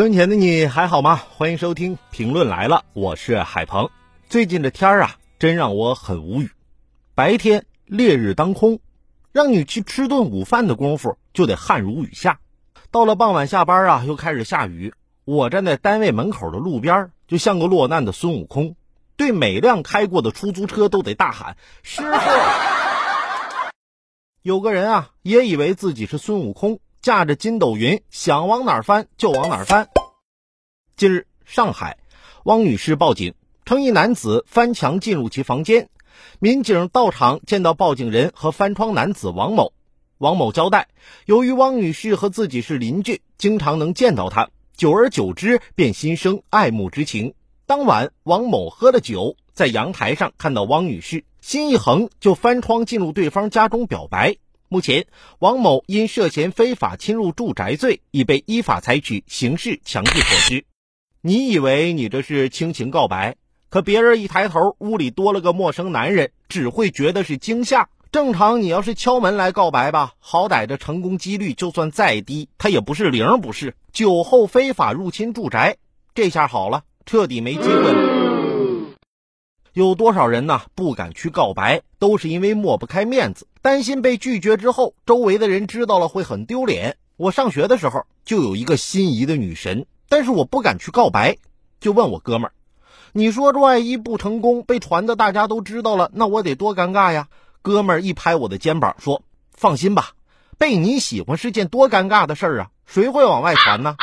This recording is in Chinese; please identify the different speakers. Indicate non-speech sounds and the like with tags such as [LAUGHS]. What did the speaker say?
Speaker 1: 收音前的你还好吗？欢迎收听评论来了，我是海鹏。最近这天儿啊，真让我很无语。白天烈日当空，让你去吃顿午饭的功夫就得汗如雨下。到了傍晚下班啊，又开始下雨。我站在单位门口的路边，就像个落难的孙悟空，对每辆开过的出租车都得大喊：“师傅！” [LAUGHS] 有个人啊，也以为自己是孙悟空。驾着筋斗云，想往哪儿翻就往哪儿翻。近日，上海，汪女士报警称一男子翻墙进入其房间，民警到场见到报警人和翻窗男子王某。王某交代，由于汪女士和自己是邻居，经常能见到他，久而久之便心生爱慕之情。当晚，王某喝了酒，在阳台上看到汪女士，心一横，就翻窗进入对方家中表白。目前，王某因涉嫌非法侵入住宅罪，已被依法采取刑事强制措施。你以为你这是倾情告白，可别人一抬头，屋里多了个陌生男人，只会觉得是惊吓。正常，你要是敲门来告白吧，好歹这成功几率就算再低，他也不是零，不是？酒后非法入侵住宅，这下好了，彻底没机会了。有多少人呢？不敢去告白，都是因为抹不开面子，担心被拒绝之后，周围的人知道了会很丢脸。我上学的时候就有一个心仪的女神，但是我不敢去告白，就问我哥们儿：“你说这万一不成功，被传的大家都知道了，那我得多尴尬呀？”哥们儿一拍我的肩膀说：“放心吧，被你喜欢是件多尴尬的事儿啊，谁会往外传呢？”